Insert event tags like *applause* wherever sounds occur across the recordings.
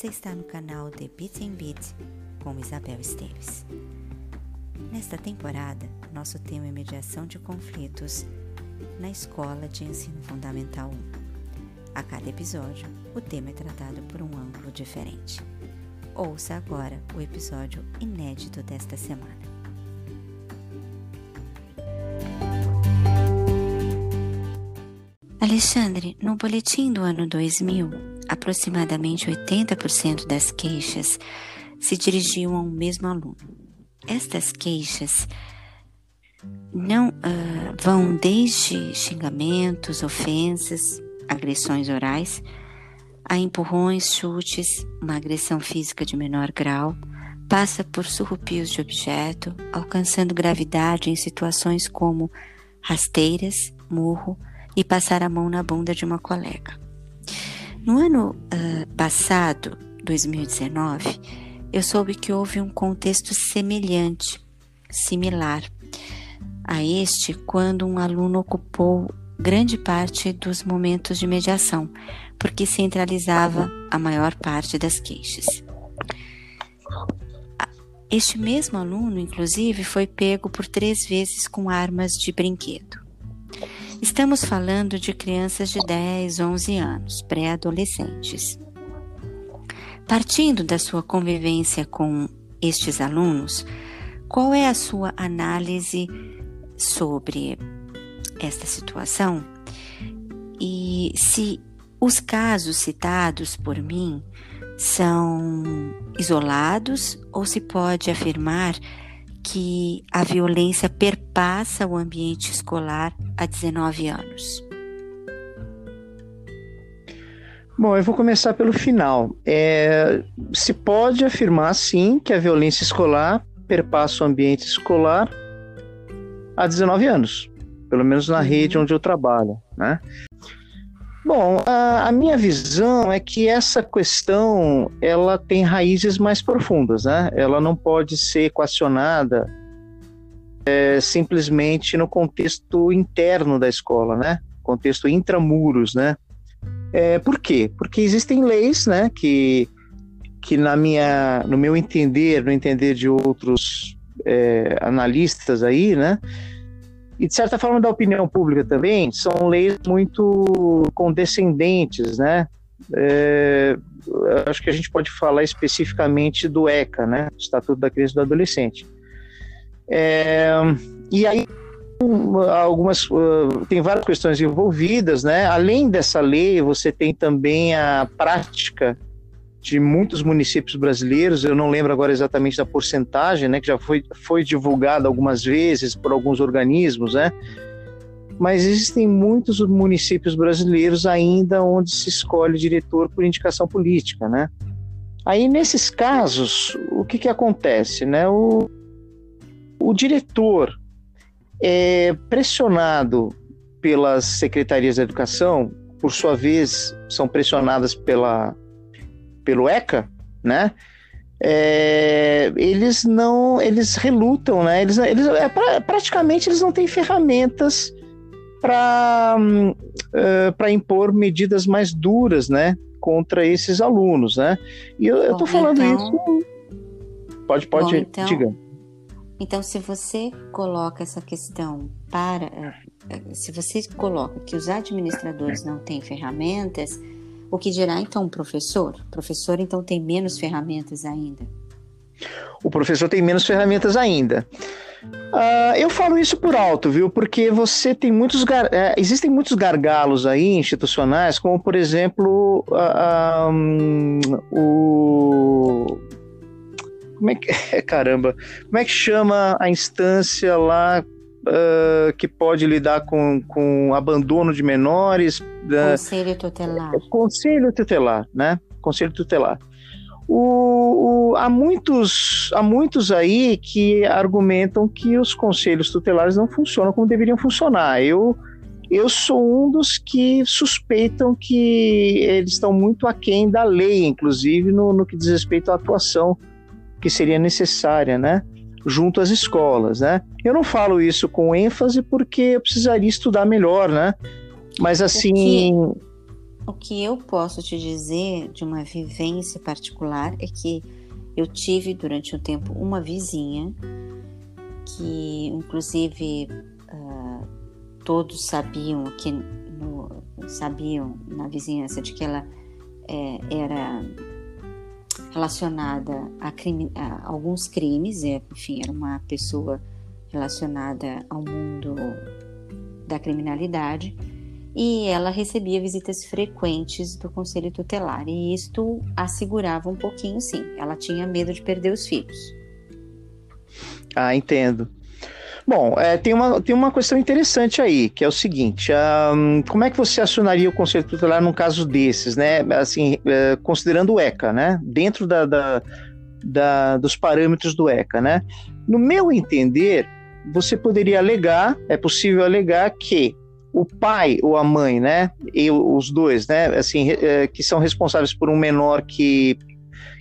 Você está no canal The Beat and Beat com Isabel Esteves. Nesta temporada, nosso tema é mediação de conflitos na Escola de Ensino Fundamental 1. A cada episódio, o tema é tratado por um ângulo diferente. Ouça agora o episódio inédito desta semana. Alexandre, no boletim do ano 2000, aproximadamente 80% das queixas se dirigiam ao mesmo aluno. Estas queixas não uh, vão desde xingamentos, ofensas, agressões orais, a empurrões, chutes, uma agressão física de menor grau, passa por surrupios de objeto, alcançando gravidade em situações como rasteiras, murro e passar a mão na bunda de uma colega. No ano uh, passado, 2019, eu soube que houve um contexto semelhante, similar a este, quando um aluno ocupou grande parte dos momentos de mediação, porque centralizava a maior parte das queixas. Este mesmo aluno, inclusive, foi pego por três vezes com armas de brinquedo. Estamos falando de crianças de 10, 11 anos, pré-adolescentes. Partindo da sua convivência com estes alunos, qual é a sua análise sobre esta situação? E se os casos citados por mim são isolados ou se pode afirmar que a violência perpassa o ambiente escolar há 19 anos? Bom, eu vou começar pelo final. É, se pode afirmar, sim, que a violência escolar perpassa o ambiente escolar há 19 anos, pelo menos na uhum. rede onde eu trabalho, né? Bom, a, a, minha visão é que essa questão ela tem raízes mais profundas, né? Ela não pode ser equacionada é, simplesmente no contexto interno da escola, né? Contexto intramuros, né? É, por quê? Porque existem leis, né? Que, que na minha, no meu entender, no entender de outros é, analistas aí, né? E de certa forma da opinião pública também, são leis muito condescendentes, né? É, acho que a gente pode falar especificamente do ECA, né? Estatuto da Criança e do Adolescente. É, e aí algumas uh, tem várias questões envolvidas, né? Além dessa lei, você tem também a prática de muitos municípios brasileiros, eu não lembro agora exatamente da porcentagem, né, que já foi, foi divulgada algumas vezes por alguns organismos, né, mas existem muitos municípios brasileiros ainda onde se escolhe diretor por indicação política, né. Aí, nesses casos, o que que acontece, né, o, o diretor é pressionado pelas secretarias da educação, por sua vez, são pressionadas pela pelo ECA, né? É, eles não, eles relutam, né? Eles, eles é, pra, praticamente eles não têm ferramentas para uh, é, para impor medidas mais duras, né? Contra esses alunos, né? E eu, estou falando então, isso. Pode, pode, bom, então, diga. Então, se você coloca essa questão para, é, se você coloca que os administradores não têm ferramentas, o que dirá então o professor? O professor então tem menos ferramentas ainda. O professor tem menos ferramentas ainda. Uh, eu falo isso por alto, viu? Porque você tem muitos é, existem muitos gargalos aí institucionais, como por exemplo uh, um, o como é que *laughs* caramba, como é que chama a instância lá uh, que pode lidar com, com abandono de menores. Conselho tutelar. Conselho tutelar, né? Conselho tutelar. O, o, há, muitos, há muitos aí que argumentam que os conselhos tutelares não funcionam como deveriam funcionar. Eu, eu sou um dos que suspeitam que eles estão muito aquém da lei, inclusive no, no que diz respeito à atuação que seria necessária, né? Junto às escolas, né? Eu não falo isso com ênfase porque eu precisaria estudar melhor, né? Mas assim. O que, o que eu posso te dizer de uma vivência particular é que eu tive durante um tempo uma vizinha que, inclusive, uh, todos sabiam que no, sabiam na vizinhança de que ela é, era relacionada a, crime, a, alguns crimes, é, enfim, era uma pessoa relacionada ao mundo da criminalidade e ela recebia visitas frequentes do conselho tutelar e isto assegurava um pouquinho sim, ela tinha medo de perder os filhos. Ah, entendo. Bom, é, tem, uma, tem uma questão interessante aí, que é o seguinte: um, como é que você acionaria o conselho tutelar num caso desses, né? Assim, é, considerando o ECA, né? Dentro da, da, da, dos parâmetros do ECA, né? No meu entender, você poderia alegar, é possível alegar que o pai ou a mãe, né, e os dois, né, assim, é, que são responsáveis por um menor que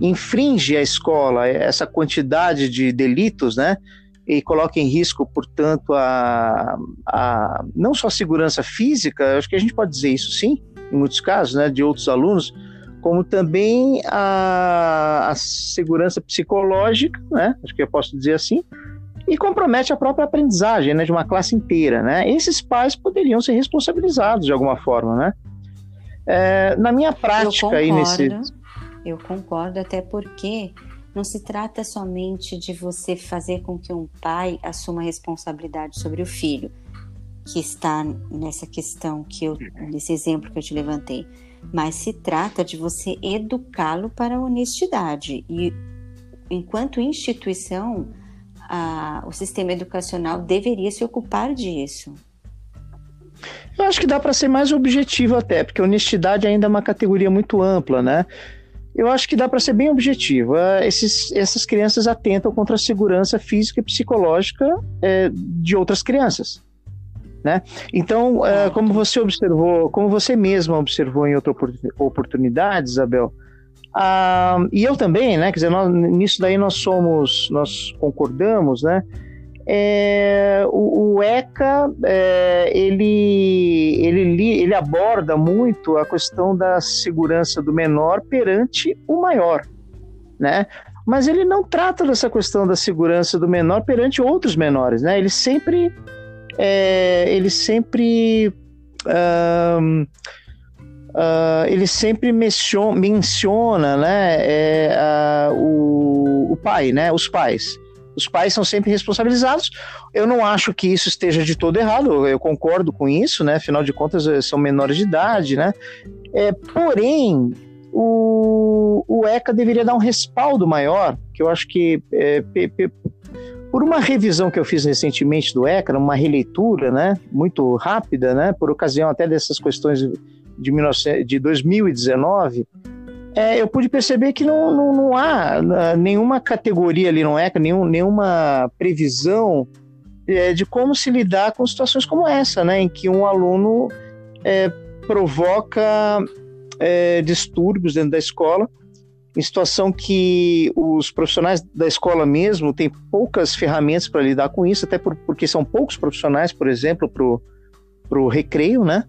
infringe a escola essa quantidade de delitos, né, e coloca em risco, portanto, a, a não só a segurança física, acho que a gente pode dizer isso sim, em muitos casos, né, de outros alunos, como também a, a segurança psicológica, né, acho que eu posso dizer assim, e compromete a própria aprendizagem né, de uma classe inteira. Né? Esses pais poderiam ser responsabilizados de alguma forma. Né? É, na minha prática, eu aí nesse. Eu concordo, até porque não se trata somente de você fazer com que um pai assuma responsabilidade sobre o filho, que está nessa questão que eu, nesse exemplo que eu te levantei, mas se trata de você educá-lo para a honestidade e enquanto instituição a, o sistema educacional deveria se ocupar disso. Eu acho que dá para ser mais objetivo até, porque honestidade ainda é uma categoria muito ampla, né? Eu acho que dá para ser bem objetivo. É, esses, essas crianças atentam contra a segurança física e psicológica é, de outras crianças. Né? Então, é, como você observou, como você mesma observou em outra oportunidade, Isabel, ah, e eu também, né? Quer dizer, nós, nisso daí nós somos, nós concordamos, né? É, o, o, ECA é, ele, ele, ele aborda muito a questão da segurança do menor perante o maior, né? Mas ele não trata dessa questão da segurança do menor perante outros menores, né? Ele sempre, é, ele sempre um, uh, ele sempre menciona, menciona né, é, uh, o, o pai, né, os pais. Os pais são sempre responsabilizados. Eu não acho que isso esteja de todo errado, eu concordo com isso, né? Afinal de contas, eh, são menores de idade, né? É, porém, o, o ECA deveria dar um respaldo maior, que eu acho que é, por uma revisão que eu fiz recentemente do ECA, uma releitura, né, muito rápida, né, por ocasião até dessas questões de, 19, de 2019, é, eu pude perceber que não, não, não há ah, nenhuma categoria ali no ECA, nenhum, nenhuma previsão é, de como se lidar com situações como essa, né, em que um aluno é, provoca é, distúrbios dentro da escola, em situação que os profissionais da escola mesmo têm poucas ferramentas para lidar com isso, até por, porque são poucos profissionais, por exemplo, para o recreio, né?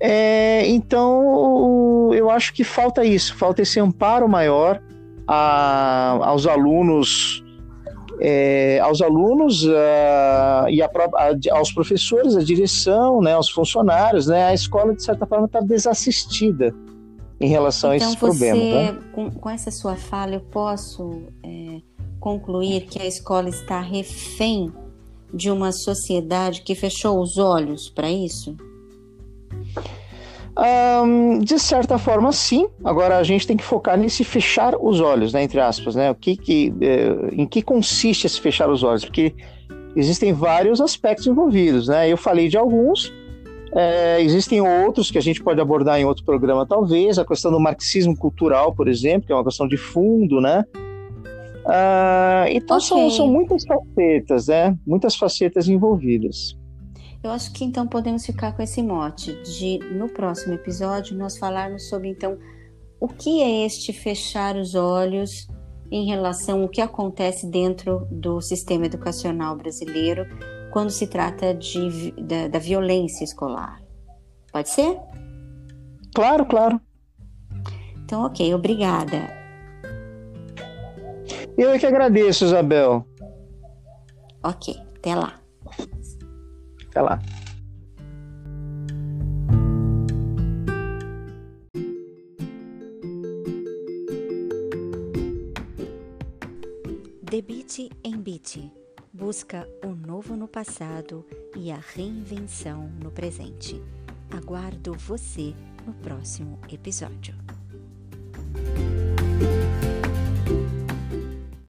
É, então, eu acho que falta isso, falta esse amparo maior a, aos alunos, é, aos alunos uh, e a, a, aos professores, a direção, né, aos funcionários, né, a escola de certa forma está desassistida em relação então, a esses você, problemas. Né? Com, com, essa sua fala, eu posso é, concluir que a escola está refém de uma sociedade que fechou os olhos para isso? Um, de certa forma, sim. Agora a gente tem que focar nesse fechar os olhos, né, entre aspas, né? O que, que eh, em que consiste esse fechar os olhos? Porque existem vários aspectos envolvidos, né? Eu falei de alguns. É, existem outros que a gente pode abordar em outro programa, talvez. A questão do marxismo cultural, por exemplo, que é uma questão de fundo, né? Uh, então okay. são, são muitas facetas, né? Muitas facetas envolvidas. Eu acho que então podemos ficar com esse mote de no próximo episódio nós falarmos sobre então o que é este fechar os olhos em relação ao que acontece dentro do sistema educacional brasileiro quando se trata de, da, da violência escolar. Pode ser? Claro, claro. Então, ok, obrigada. Eu é que agradeço, Isabel. Ok, até lá. Até lá. Debite em Bit busca o novo no passado e a reinvenção no presente. Aguardo você no próximo episódio.